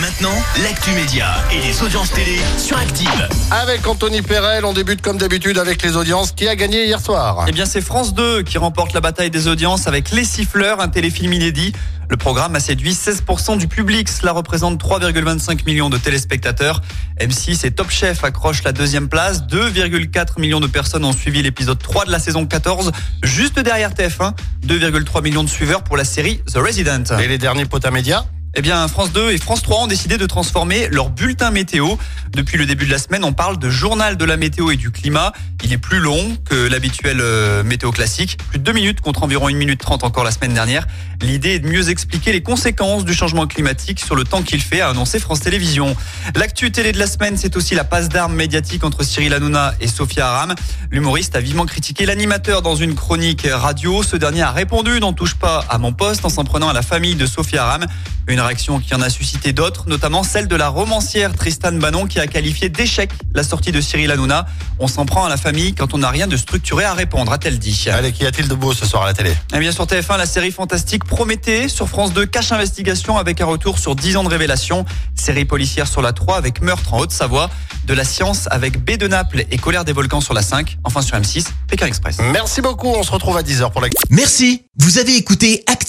Maintenant, l'actu média et les audiences télé sur Active. Avec Anthony Perel, on débute comme d'habitude avec les audiences. Qui a gagné hier soir? Eh bien, c'est France 2 qui remporte la bataille des audiences avec Les Siffleurs, un téléfilm inédit. Le programme a séduit 16% du public. Cela représente 3,25 millions de téléspectateurs. M6 et Top Chef accrochent la deuxième place. 2,4 millions de personnes ont suivi l'épisode 3 de la saison 14, juste derrière TF1. 2,3 millions de suiveurs pour la série The Resident. Et les derniers potas médias Eh bien, France 2 et France 3 ont décidé de transformer leur bulletin météo. Depuis le début de la semaine, on parle de journal de la météo et du climat. Il est plus long que l'habituel euh, météo classique, plus de 2 minutes contre environ 1 minute 30 encore la semaine dernière. L'idée est de mieux expliquer les conséquences du changement climatique sur le temps qu'il fait, a annoncé France Télévisions. L'actu télé de la semaine, c'est aussi la passe d'armes médiatique entre Cyril Hanouna et Sophia Aram. L'humoriste a vivement critiqué l'animateur dans une chronique radio. Ce dernier a répondu N'en touche pas à mon poste en s'en prenant à la famille de Sophia Aram. Réaction qui en a suscité d'autres, notamment celle de la romancière Tristan Bannon qui a qualifié d'échec la sortie de Cyril Hanouna. On s'en prend à la famille quand on n'a rien de structuré à répondre, a-t-elle dit. Allez, qu'y a-t-il de beau ce soir à la télé? Eh bien, sur TF1, la série fantastique Prométhée. Sur France 2, Cache Investigation avec un retour sur 10 ans de révélation. Série policière sur la 3 avec Meurtre en Haute-Savoie. De la science avec B de Naples et Colère des volcans sur la 5. Enfin, sur M6, Pékin Express. Merci beaucoup, on se retrouve à 10h pour la... Merci, vous avez écouté